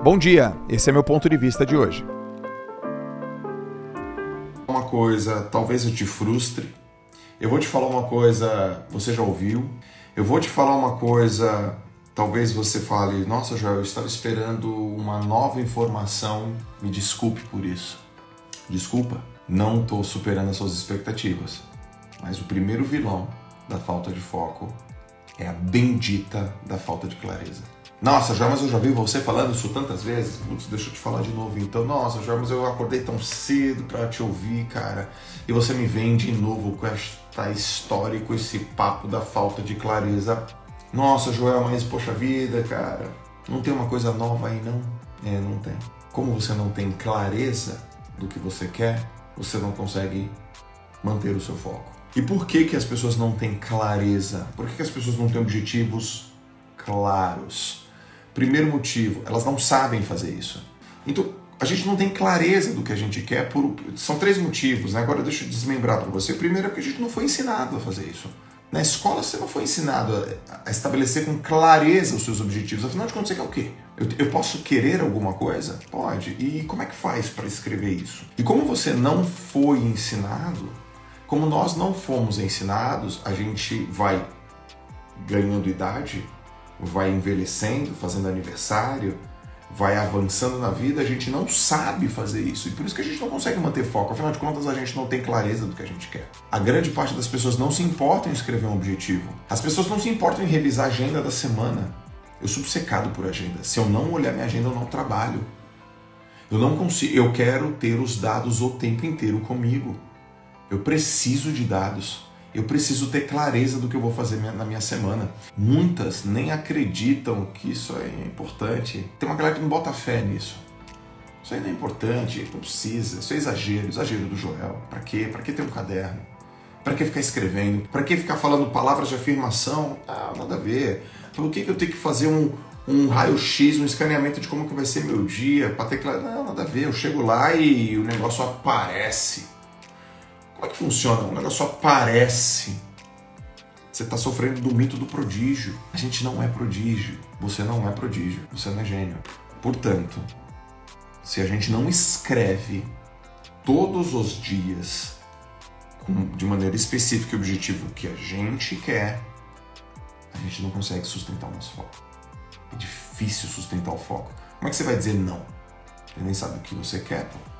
Bom dia, esse é meu ponto de vista de hoje. Uma coisa, talvez eu te frustre. Eu vou te falar uma coisa, você já ouviu. Eu vou te falar uma coisa, talvez você fale: Nossa, Joel, eu estava esperando uma nova informação. Me desculpe por isso. Desculpa, não estou superando as suas expectativas. Mas o primeiro vilão da falta de foco é a bendita da falta de clareza. Nossa, João, mas eu já vi você falando isso tantas vezes. Putz, deixa eu te falar de novo então. Nossa, João, mas eu acordei tão cedo para te ouvir, cara. E você me vem de novo com esta história, com esse papo da falta de clareza. Nossa, Joel, mas poxa vida, cara. Não tem uma coisa nova aí, não? É, não tem. Como você não tem clareza do que você quer, você não consegue manter o seu foco. E por que, que as pessoas não têm clareza? Por que, que as pessoas não têm objetivos claros? Primeiro motivo, elas não sabem fazer isso. Então, a gente não tem clareza do que a gente quer por. São três motivos, né? Agora deixa eu desmembrar para você. Primeiro é porque a gente não foi ensinado a fazer isso. Na escola você não foi ensinado a, estabelecer com clareza os seus objetivos. Afinal de contas, você quer o quê? Eu, eu posso querer alguma coisa? Pode. E como é que faz para escrever isso? E como você não foi ensinado, como nós não fomos ensinados, a gente vai ganhando idade vai envelhecendo, fazendo aniversário, vai avançando na vida, a gente não sabe fazer isso. E por isso que a gente não consegue manter foco. Afinal de contas, a gente não tem clareza do que a gente quer. A grande parte das pessoas não se importam em escrever um objetivo. As pessoas não se importam em revisar a agenda da semana. Eu sou obcecado por agenda. Se eu não olhar minha agenda, eu não trabalho. Eu não consigo. Eu quero ter os dados o tempo inteiro comigo. Eu preciso de dados. Eu preciso ter clareza do que eu vou fazer na minha semana. Muitas nem acreditam que isso é importante. Tem uma galera que não bota fé nisso. Isso aí não é importante, não precisa. Isso é exagero, exagero do Joel. Para quê? Para que ter um caderno? Para que ficar escrevendo? Para que ficar falando palavras de afirmação? Ah, nada a ver. Por que, que eu tenho que fazer um, um raio-x, um escaneamento de como que vai ser meu dia? Para ter clareza? Não, nada a ver. Eu chego lá e o negócio aparece como é que funciona? O negócio aparece. Você está sofrendo do mito do prodígio. A gente não é prodígio. Você não é prodígio. Você não é gênio. Portanto, se a gente não escreve todos os dias de maneira específica e objetiva o que a gente quer, a gente não consegue sustentar o nosso foco. É difícil sustentar o foco. Como é que você vai dizer não? Você nem sabe o que você quer, pô.